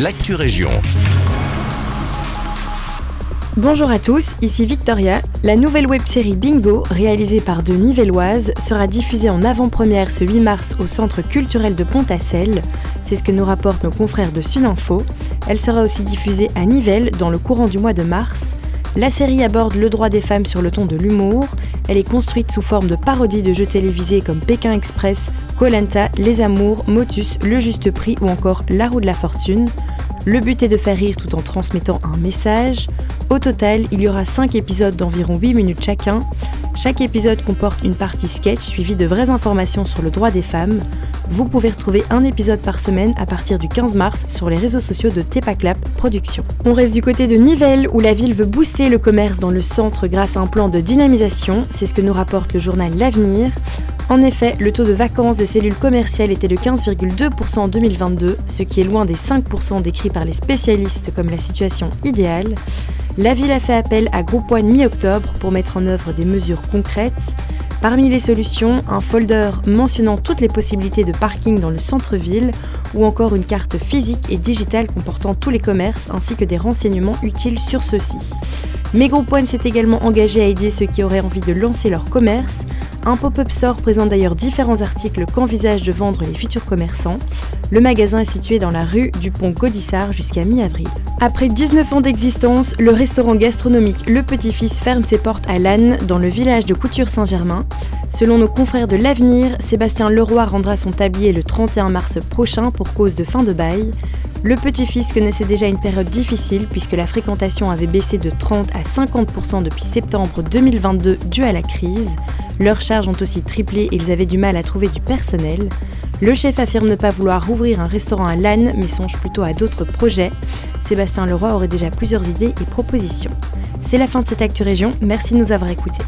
l'actu région. Bonjour à tous, ici Victoria. La nouvelle web-série Bingo, réalisée par deux Nivelloises, sera diffusée en avant-première ce 8 mars au Centre culturel de Pontacelle. C'est ce que nous rapportent nos confrères de Sudinfo. Elle sera aussi diffusée à Nivelles dans le courant du mois de mars. La série aborde le droit des femmes sur le ton de l'humour. Elle est construite sous forme de parodie de jeux télévisés comme Pékin Express, Colanta, Les Amours, Motus, Le Juste Prix ou encore La Roue de la Fortune. Le but est de faire rire tout en transmettant un message. Au total, il y aura 5 épisodes d'environ 8 minutes chacun. Chaque épisode comporte une partie sketch suivie de vraies informations sur le droit des femmes. Vous pouvez retrouver un épisode par semaine à partir du 15 mars sur les réseaux sociaux de Tepaclap Productions. On reste du côté de Nivelles où la ville veut booster le commerce dans le centre grâce à un plan de dynamisation. C'est ce que nous rapporte le journal L'Avenir. En effet, le taux de vacances des cellules commerciales était de 15,2% en 2022, ce qui est loin des 5% décrits par les spécialistes comme la situation idéale. La ville a fait appel à Groupe One mi-octobre pour mettre en œuvre des mesures concrètes. Parmi les solutions, un folder mentionnant toutes les possibilités de parking dans le centre-ville ou encore une carte physique et digitale comportant tous les commerces ainsi que des renseignements utiles sur ceux-ci. Mais Groupe One s'est également engagé à aider ceux qui auraient envie de lancer leur commerce. Un pop-up store présente d'ailleurs différents articles qu'envisagent de vendre les futurs commerçants. Le magasin est situé dans la rue du pont Gaudissart jusqu'à mi-avril. Après 19 ans d'existence, le restaurant gastronomique Le Petit-Fils ferme ses portes à Lannes, dans le village de Couture-Saint-Germain. Selon nos confrères de l'Avenir, Sébastien Leroy rendra son tablier le 31 mars prochain pour cause de fin de bail. Le petit-fils connaissait déjà une période difficile puisque la fréquentation avait baissé de 30 à 50% depuis septembre 2022 dû à la crise. Leurs charges ont aussi triplé et ils avaient du mal à trouver du personnel. Le chef affirme ne pas vouloir rouvrir un restaurant à Lannes, mais songe plutôt à d'autres projets. Sébastien Leroy aurait déjà plusieurs idées et propositions. C'est la fin de cette Actu Région, merci de nous avoir écoutés.